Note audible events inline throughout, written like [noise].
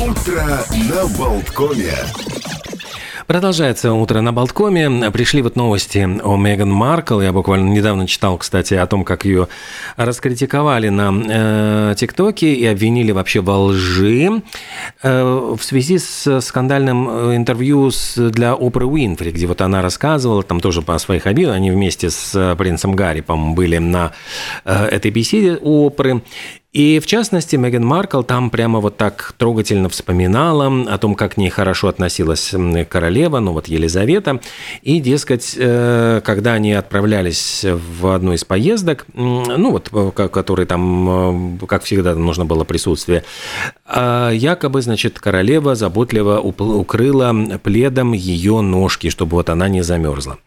Утро на Болткоме. Продолжается утро на Болткоме. Пришли вот новости о Меган Маркл. Я буквально недавно читал, кстати, о том, как ее раскритиковали на э, ТикТоке и обвинили вообще во лжи э, в связи с скандальным э, интервью с, для Опры Уинфри, где вот она рассказывала, там тоже по своих обидах, они вместе с э, принцем Гарри, по-моему, были на э, этой беседе у Опры. И в частности, Меган Маркл там прямо вот так трогательно вспоминала о том, как к ней хорошо относилась королева, ну вот Елизавета. И, дескать, э, когда они отправлялись в одну из поездок, ну вот, который там, э, как всегда, нужно было присутствие, якобы, значит, королева заботливо укрыла пледом ее ножки, чтобы вот она не замерзла.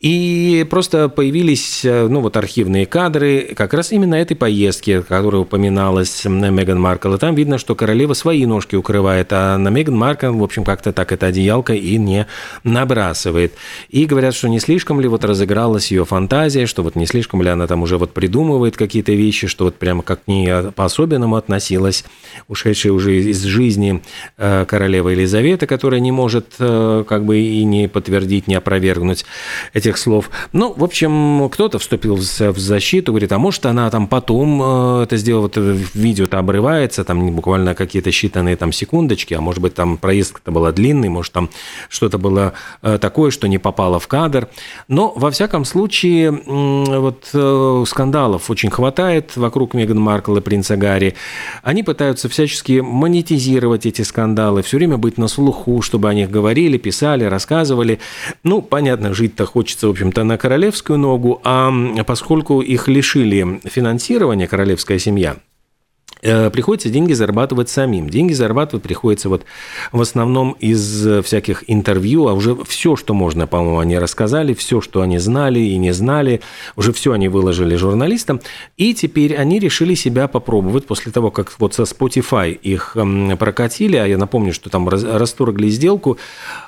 И просто появились, э, ну вот, архивные кадры как раз именно этой поездки, которую упоминалась Меган Маркл. И там видно, что королева свои ножки укрывает, а на Меган Маркл, в общем, как-то так это одеялка и не набрасывает. И говорят, что не слишком ли вот разыгралась ее фантазия, что вот не слишком ли она там уже вот придумывает какие-то вещи, что вот прямо как к ней по-особенному относилась ушедшая уже из жизни э, королева Елизавета, которая не может э, как бы и не подтвердить, не опровергнуть этих слов. Ну, в общем, кто-то вступил в защиту, говорит, а может она там потом э, это сделала, вот видео-то обрывается, там буквально какие-то считанные там секундочки, а может быть там проезд-то был длинный, может там что-то было э, такое, что не попало в кадр. Но, во всяком случае, вот э, скандалов очень хватает вокруг Меган Маркл и принца Гарри. Они пытаются всячески монетизировать эти скандалы, все время быть на слуху, чтобы о них говорили, писали, рассказывали. Ну, понятно, жить-то хочется, в общем-то, на королевскую ногу, а поскольку их лишили финансирования королевская семья, Э, приходится деньги зарабатывать самим. Деньги зарабатывать приходится вот в основном из э, всяких интервью, а уже все, что можно, по-моему, они рассказали, все, что они знали и не знали, уже все они выложили журналистам. И теперь они решили себя попробовать после того, как вот со Spotify их прокатили, а я напомню, что там расторгли сделку,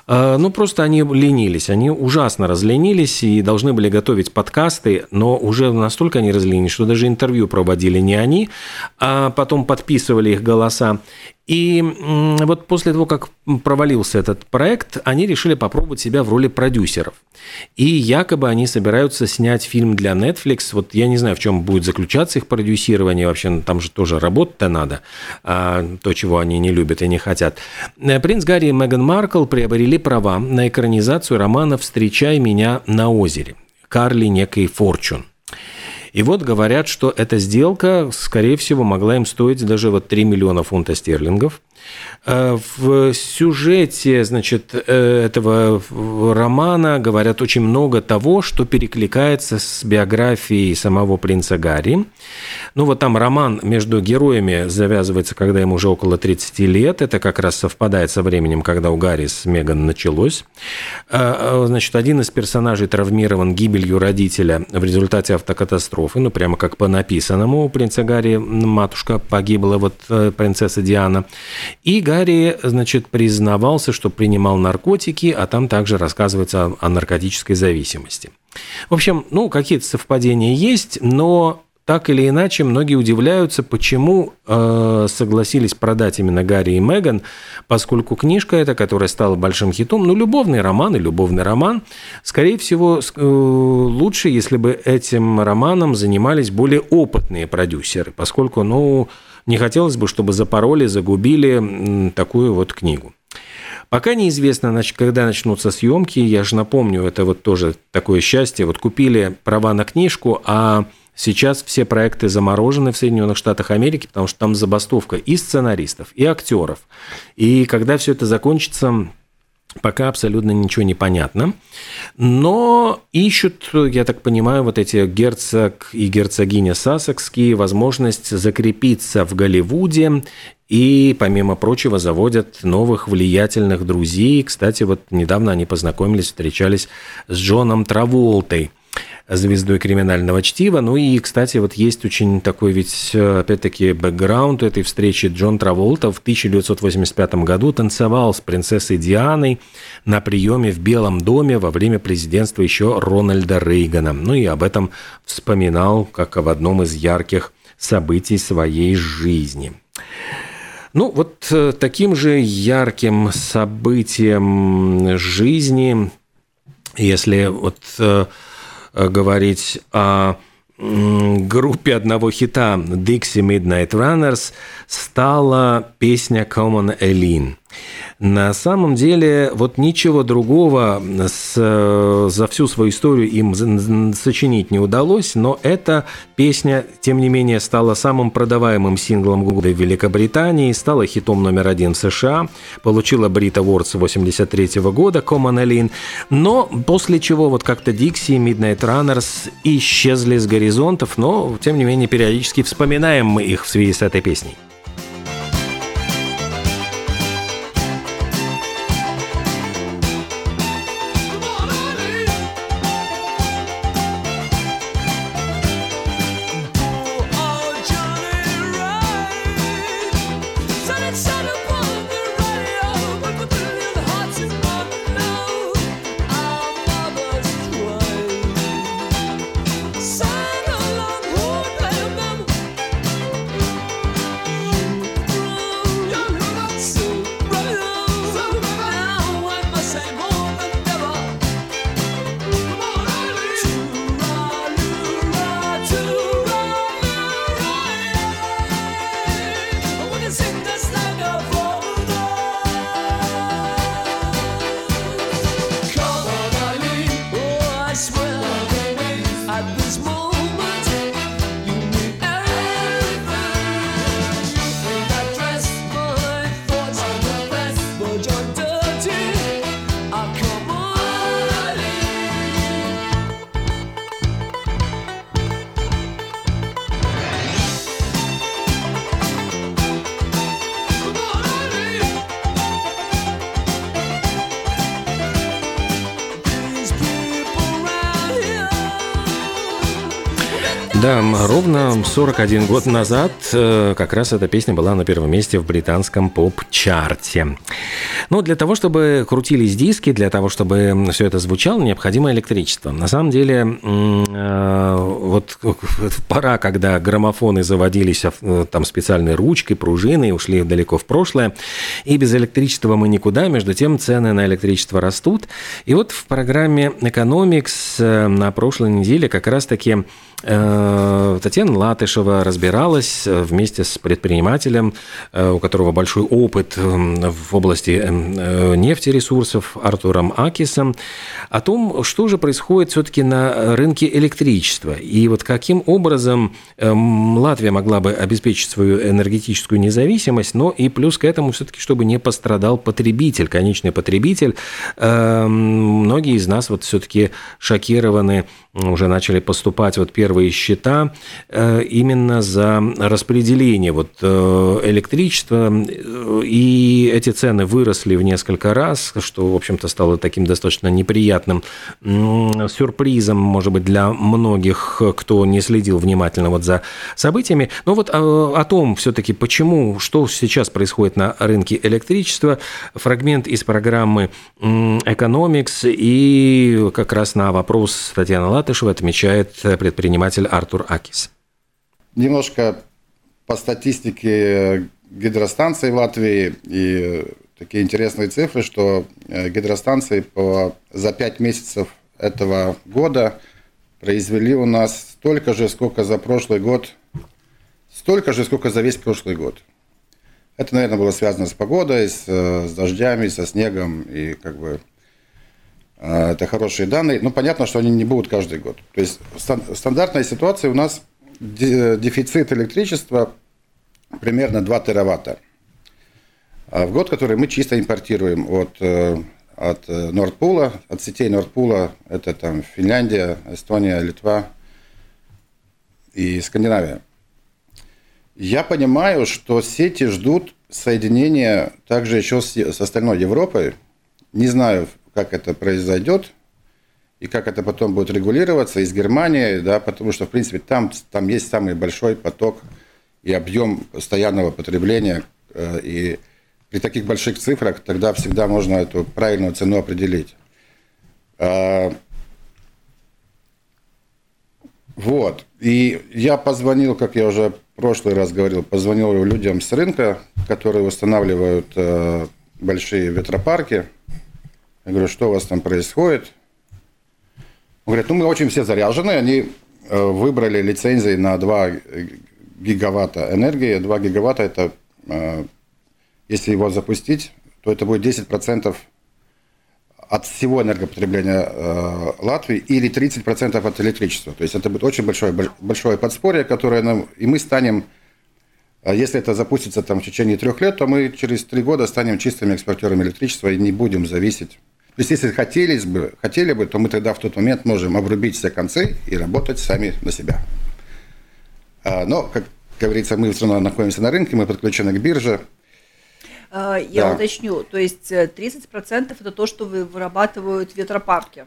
э, ну просто они ленились, они ужасно разленились и должны были готовить подкасты, но уже настолько они разленились, что даже интервью проводили не они, а потом подписывали их голоса. И вот после того, как провалился этот проект, они решили попробовать себя в роли продюсеров. И якобы они собираются снять фильм для Netflix. Вот я не знаю, в чем будет заключаться их продюсирование. Вообще, ну, там же тоже работать-то надо. А, то, чего они не любят и не хотят. Э, принц Гарри и Меган Маркл приобрели права на экранизацию романа «Встречай меня на озере» Карли некой Форчун. И вот говорят, что эта сделка, скорее всего, могла им стоить даже вот 3 миллиона фунтов стерлингов. Э, в сюжете, значит, э, этого романа говорят очень много того, что перекликается с биографией самого принца Гарри. Ну вот там роман между героями завязывается, когда ему уже около 30 лет. Это как раз совпадает со временем, когда у Гарри с Меган началось. Э, значит, один из персонажей травмирован гибелью родителя в результате автокатастрофы. Ну, прямо как по написанному у принца Гарри матушка погибла, вот принцесса Диана. И Гарри, значит, признавался, что принимал наркотики, а там также рассказывается о наркотической зависимости. В общем, ну, какие-то совпадения есть, но так или иначе, многие удивляются, почему э, согласились продать именно Гарри и Меган, поскольку книжка эта, которая стала большим хитом, ну, любовный роман и любовный роман, скорее всего, э, лучше, если бы этим романом занимались более опытные продюсеры, поскольку, ну, не хотелось бы, чтобы запороли, загубили такую вот книгу. Пока неизвестно, когда начнутся съемки. Я же напомню, это вот тоже такое счастье. Вот купили права на книжку, а сейчас все проекты заморожены в Соединенных Штатах Америки, потому что там забастовка и сценаристов, и актеров. И когда все это закончится, Пока абсолютно ничего не понятно. Но ищут, я так понимаю, вот эти герцог и герцогиня Сассекские возможность закрепиться в Голливуде и, помимо прочего, заводят новых влиятельных друзей. Кстати, вот недавно они познакомились, встречались с Джоном Траволтой – звездой криминального чтива. Ну и, кстати, вот есть очень такой ведь, опять-таки, бэкграунд этой встречи. Джон Траволта в 1985 году танцевал с принцессой Дианой на приеме в Белом доме во время президентства еще Рональда Рейгана. Ну и об этом вспоминал как об одном из ярких событий своей жизни. Ну, вот э, таким же ярким событием жизни, если вот э, говорить о группе одного хита Dixie Midnight Runners стала песня Common Eileen. На самом деле, вот ничего другого с, за всю свою историю им сочинить не удалось, но эта песня, тем не менее, стала самым продаваемым синглом года в Великобритании, стала хитом номер один в США, получила Brit Awards 83 года Common Eileen, но после чего вот как-то Dixie Midnight Runners исчезли с горизонтов, но, тем не менее, периодически вспоминаем мы их в связи с этой песней. Да, ровно 41 год назад э, как раз эта песня была на первом месте в британском поп-чарте. Но для того, чтобы крутились диски, для того, чтобы все это звучало, необходимо электричество. На самом деле, э, вот [laughs] пора, когда граммофоны заводились э, там специальной ручкой, пружиной, ушли далеко в прошлое, и без электричества мы никуда, между тем цены на электричество растут. И вот в программе Economics на прошлой неделе как раз-таки Э, Татьяна Латышева разбиралась э, вместе с предпринимателем, э, у которого большой опыт в области нефтересурсов Артуром Акисом, о том, что же происходит все-таки на рынке электричества. И вот каким образом Латвия могла бы обеспечить свою энергетическую независимость, но и плюс к этому все-таки, чтобы не пострадал потребитель, конечный потребитель. Многие из нас вот все-таки шокированы, уже начали поступать вот первые первые счета э, именно за распределение вот э, электричества, и эти цены выросли в несколько раз, что, в общем-то, стало таким достаточно неприятным сюрпризом, может быть, для многих, кто не следил внимательно вот за событиями. Но вот о, о том все-таки, почему, что сейчас происходит на рынке электричества, фрагмент из программы Economics, и как раз на вопрос Татьяна Латышева отмечает предприниматель Артур Акис. Немножко по статистике гидростанций в Латвии и такие интересные цифры, что э, гидростанции по, за 5 месяцев этого года произвели у нас столько же, сколько за прошлый год, столько же, сколько за весь прошлый год. Это, наверное, было связано с погодой, с, э, с дождями, со снегом и как бы а, это хорошие данные. Но понятно, что они не будут каждый год. То есть стандартная ситуация у нас дефицит электричества примерно 2 тераватта. А в год, который мы чисто импортируем от, э, от э, Нордпула, от сетей Нордпула, это там Финляндия, Эстония, Литва и Скандинавия. Я понимаю, что сети ждут соединения также еще с, с остальной Европой. Не знаю, как это произойдет и как это потом будет регулироваться из Германии, да, потому что, в принципе, там, там есть самый большой поток и объем постоянного потребления, э, и при таких больших цифрах тогда всегда можно эту правильную цену определить. А, вот. И я позвонил, как я уже в прошлый раз говорил, позвонил людям с рынка, которые устанавливают э, большие ветропарки. Я говорю, что у вас там происходит? Он говорит, ну мы очень все заряжены, они э, выбрали лицензии на 2 гигаватта энергии. 2 гигаватта это, э, если его запустить, то это будет 10% от всего энергопотребления э, Латвии или 30% от электричества. То есть это будет очень большое, большое подспорье, которое нам... И мы станем, э, если это запустится там, в течение трех лет, то мы через три года станем чистыми экспортерами электричества и не будем зависеть. То есть если хотели бы, хотели бы, то мы тогда в тот момент можем обрубить все концы и работать сами на себя. А, но, как говорится, мы все равно находимся на рынке, мы подключены к бирже, я да. уточню, то есть 30% э, это то, что вырабатывают ветропарки.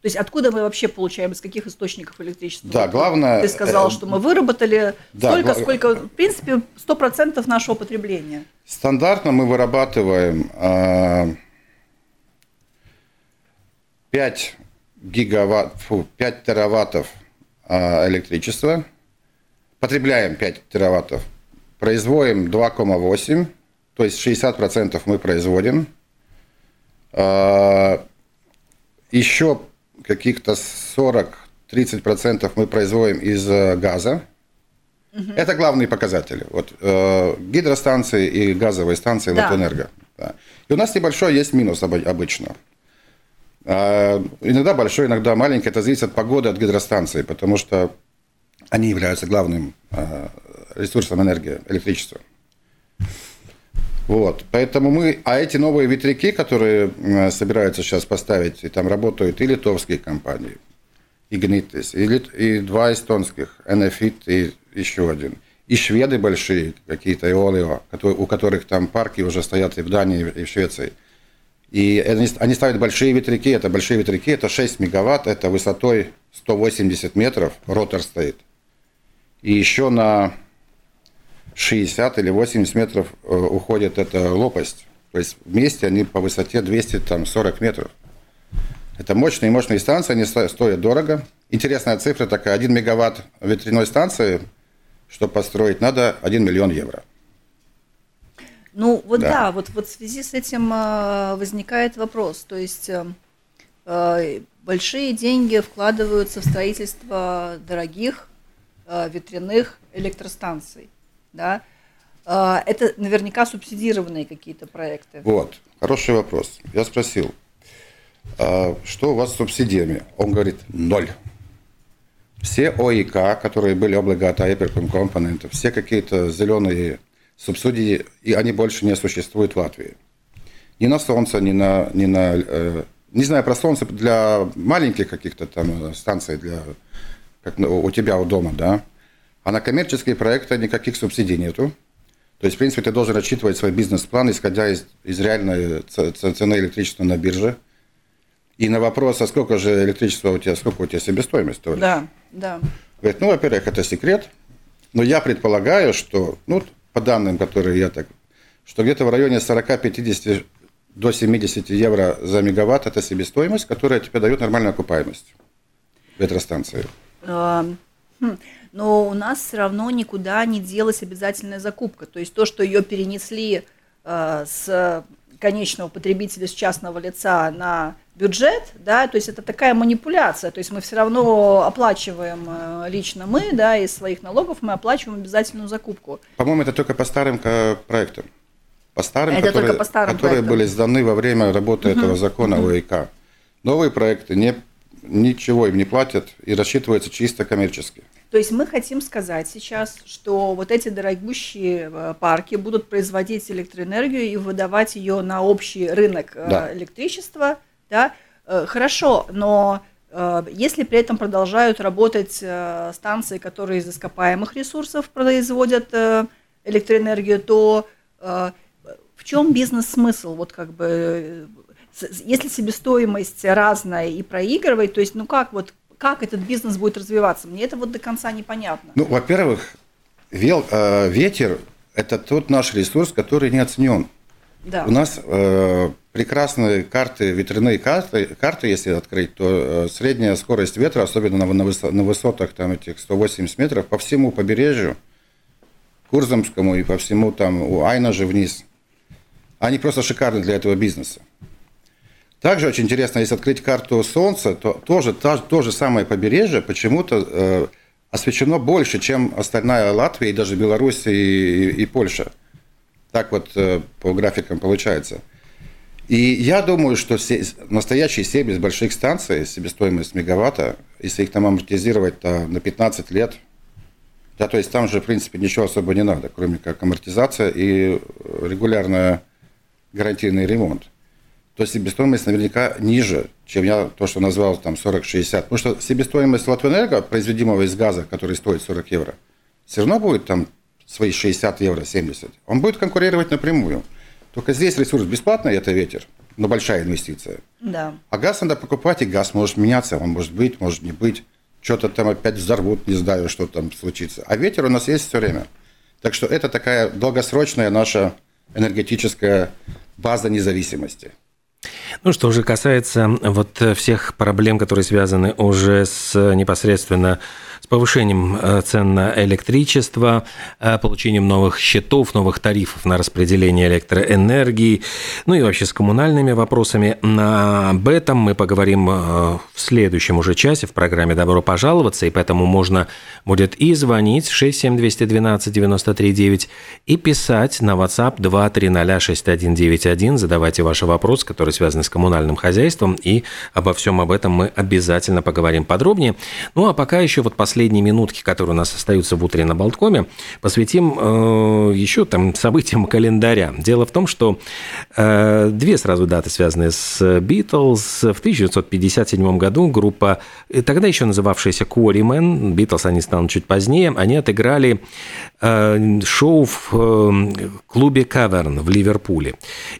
То есть откуда мы вообще получаем, из каких источников электричества? Да, главное... Ты сказал, э, что мы выработали да, столько, гла... сколько, в принципе, 100% нашего потребления. Стандартно мы вырабатываем 5 э, гигаватт, фу, 5 тераваттов электричества, потребляем 5 тераваттов, производим 2,8 то есть 60% мы производим. А, Еще каких-то 40-30% мы производим из э, газа. Угу. Это главные показатели. Вот, э, гидростанции и газовые станции да. Латвэнерго. Да. И у нас небольшой есть минус обычно. А, иногда большой, иногда маленький. Это зависит от погоды, от гидростанции, потому что они являются главным э, ресурсом энергии, электричества. Вот, поэтому мы, а эти новые ветряки, которые собираются сейчас поставить, и там работают и литовские компании, Игнитис, и, и два эстонских, Enefit и еще один, и шведы большие какие-то, и Олио, у которых там парки уже стоят и в Дании, и в Швеции. И они, они ставят большие ветряки, это большие ветряки, это 6 мегаватт, это высотой 180 метров, ротор стоит. И еще на 60 или 80 метров э, уходит эта лопасть. То есть вместе они по высоте 240 метров. Это мощные мощные станции, они стоят дорого. Интересная цифра такая, 1 мегаватт ветряной станции, чтобы построить, надо 1 миллион евро. Ну вот да, да вот, вот в связи с этим э, возникает вопрос. То есть э, большие деньги вкладываются в строительство дорогих ветряных электростанций да, а, это наверняка субсидированные какие-то проекты. Вот, хороший вопрос. Я спросил, а, что у вас с субсидиями? Он говорит, ноль. Все ОИК, которые были облигаты Hypercom все какие-то зеленые субсидии, и они больше не существуют в Латвии. Ни на солнце, ни на... Ни на э, не знаю про солнце для маленьких каких-то там станций, для, как у тебя у дома, да, а на коммерческие проекты никаких субсидий нету. То есть, в принципе, ты должен рассчитывать свой бизнес-план, исходя из, из реальной цены электричества на бирже. И на вопрос, а сколько же электричества у тебя, сколько у тебя себестоимость? Товарищ? Да, да. Говорит, ну, во-первых, это секрет, но я предполагаю, что, ну, по данным, которые я так, что где-то в районе 40-50 до 70 евро за мегаватт – это себестоимость, которая тебе дает нормальную окупаемость ветростанции. Хм но у нас все равно никуда не делась обязательная закупка. То есть то, что ее перенесли э, с конечного потребителя, с частного лица на бюджет, да, то есть это такая манипуляция, то есть мы все равно оплачиваем э, лично мы, да, из своих налогов мы оплачиваем обязательную закупку. По-моему, это только по старым проектам, по старым, это которые, по старым которые были сданы во время работы угу. этого закона угу. ОИК. Новые проекты не, ничего им не платят и рассчитываются чисто коммерчески. То есть мы хотим сказать сейчас, что вот эти дорогущие э, парки будут производить электроэнергию и выдавать ее на общий рынок э, да. электричества. Да? Э, хорошо, но если при этом продолжают работать станции, которые из ископаемых ресурсов производят электроэнергию, то в чем бизнес-смысл? Вот как бы, если себестоимость разная и проигрывает, то есть, ну как вот как этот бизнес будет развиваться? Мне это вот до конца непонятно. Ну, во-первых, вел, э, ветер – это тот наш ресурс, который не оценен. Да. У нас э, прекрасные карты, ветряные карты, карты, если открыть, то э, средняя скорость ветра, особенно на, на, высо, на высотах там этих 180 метров, по всему побережью, Курзамскому и по всему там, у Айна же вниз, они просто шикарны для этого бизнеса. Также очень интересно, если открыть карту Солнца, то тоже то, то же самое побережье почему-то э, освещено больше, чем остальная Латвия и даже Беларусь и, и, и Польша. Так вот э, по графикам получается. И я думаю, что все, настоящие семьи с больших станций, себестоимость мегаватта, если их там амортизировать то на 15 лет, да, то есть там же, в принципе, ничего особо не надо, кроме как амортизация и регулярный гарантийный ремонт. То себестоимость наверняка ниже, чем я то, что назвал там 40-60. Потому что себестоимость Латвэнерго, произведимого из газа, который стоит 40 евро, все равно будет там свои 60 евро, 70. Он будет конкурировать напрямую. Только здесь ресурс бесплатный, это ветер, но большая инвестиция. Да. А газ надо покупать, и газ может меняться, он может быть, может не быть. Что-то там опять взорвут, не знаю, что там случится. А ветер у нас есть все время. Так что это такая долгосрочная наша энергетическая база независимости. Ну, что же касается вот всех проблем, которые связаны уже с непосредственно с повышением э, цен на электричество, э, получением новых счетов, новых тарифов на распределение электроэнергии, ну и вообще с коммунальными вопросами. Об этом мы поговорим э, в следующем уже часе в программе «Добро пожаловаться», и поэтому можно будет и звонить 67212 939 и писать на WhatsApp 2306191, задавайте ваши вопросы, которые связаны с коммунальным хозяйством, и обо всем об этом мы обязательно поговорим подробнее. Ну а пока еще вот последние минутки, которые у нас остаются в утре на Болткоме, посвятим э, еще там событиям календаря. Дело в том, что э, две сразу даты, связанные с Битлз. В 1957 году группа, э, тогда еще называвшаяся Quarrymen, Битлз они станут чуть позднее, они отыграли шоу в э, клубе Каверн в Ливерпуле.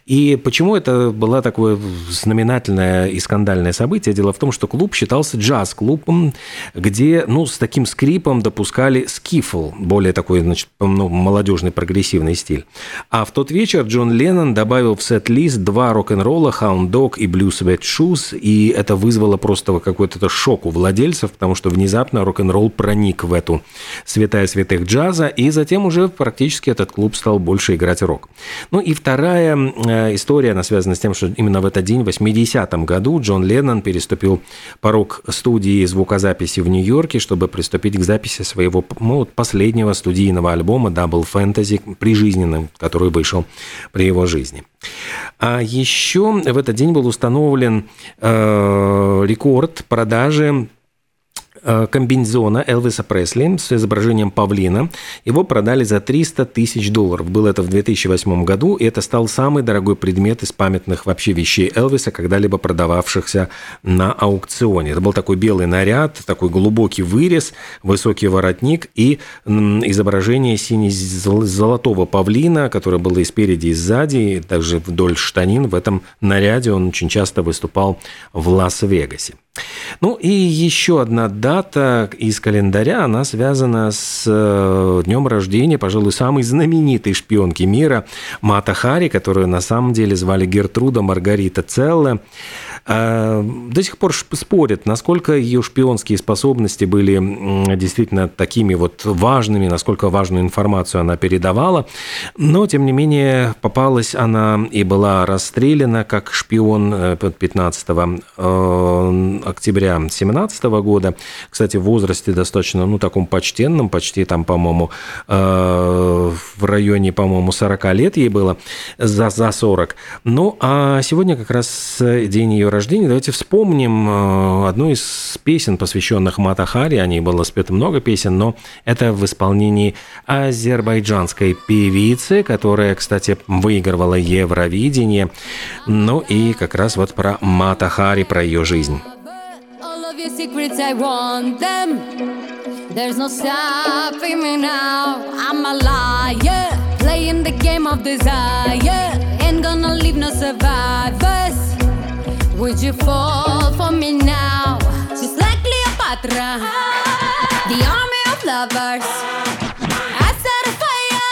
И почему это было такое знаменательное и скандальное событие? Дело в том, что клуб считался джаз-клубом, где, ну, с таким скрипом допускали скифл, более такой, значит, ну, молодежный прогрессивный стиль. А в тот вечер Джон Леннон добавил в сет-лист два рок-н-ролла, Hound Dog и Blue Sweat Shoes, и это вызвало просто какой-то шок у владельцев, потому что внезапно рок-н-ролл проник в эту святая святых джаза, и затем уже практически этот клуб стал больше играть рок. Ну и вторая э, история, она связана с тем, что именно в этот день, в 80-м году, Джон Леннон переступил порог студии звукозаписи в Нью-Йорке, чтобы приступить к записи своего ну, последнего студийного альбома Double Fantasy прижизненным, который вышел при его жизни. А еще в этот день был установлен э, рекорд продажи комбинезона Элвиса Пресли с изображением павлина. Его продали за 300 тысяч долларов. Было это в 2008 году, и это стал самый дорогой предмет из памятных вообще вещей Элвиса, когда-либо продававшихся на аукционе. Это был такой белый наряд, такой глубокий вырез, высокий воротник и изображение сине-золотого павлина, которое было и спереди, и сзади, и также вдоль штанин. В этом наряде он очень часто выступал в Лас-Вегасе. Ну и еще одна дата из календаря, она связана с э, днем рождения, пожалуй, самой знаменитой шпионки мира Мата Хари, которую на самом деле звали Гертруда Маргарита Целле. А, до сих пор спорят, насколько ее шпионские способности были действительно такими вот важными, насколько важную информацию она передавала. Но, тем не менее, попалась она и была расстреляна как шпион 15 э, э, октября 2017 года. Кстати, в возрасте достаточно, ну, таком почтенном, почти там, по-моему, э, в районе, по-моему, 40 лет ей было, за, за 40. Ну, а сегодня как раз день ее рождения. Давайте вспомним э, одну из песен, посвященных Матахари. О ней было спето много песен, но это в исполнении азербайджанской певицы, которая, кстати, выигрывала Евровидение. Ну и как раз вот про Матахари, про ее жизнь. Playing the game of desire. Ain't gonna leave no survivors. Would you fall for me now? Just like Cleopatra, the army of lovers. I set a fire.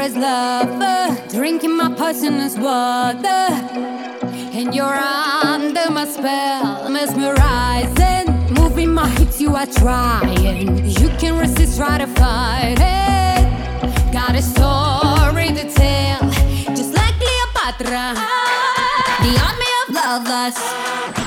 Dangerous lover, drinking my poisonous water. And you're under my spell, mesmerizing. Moving my hips, you are trying. You can resist, try to fight it. Got a story to tell, just like Cleopatra. The army of lovers.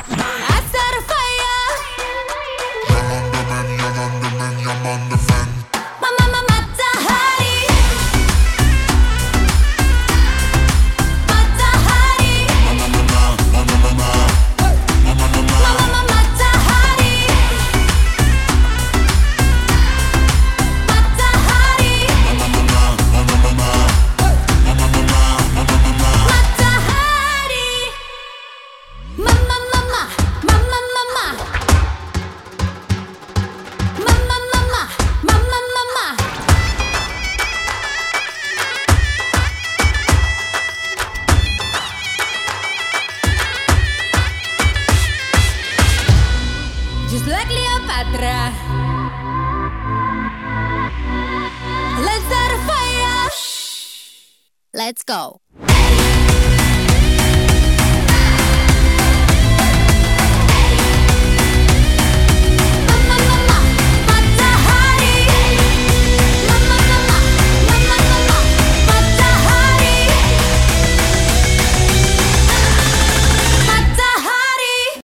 Let's go.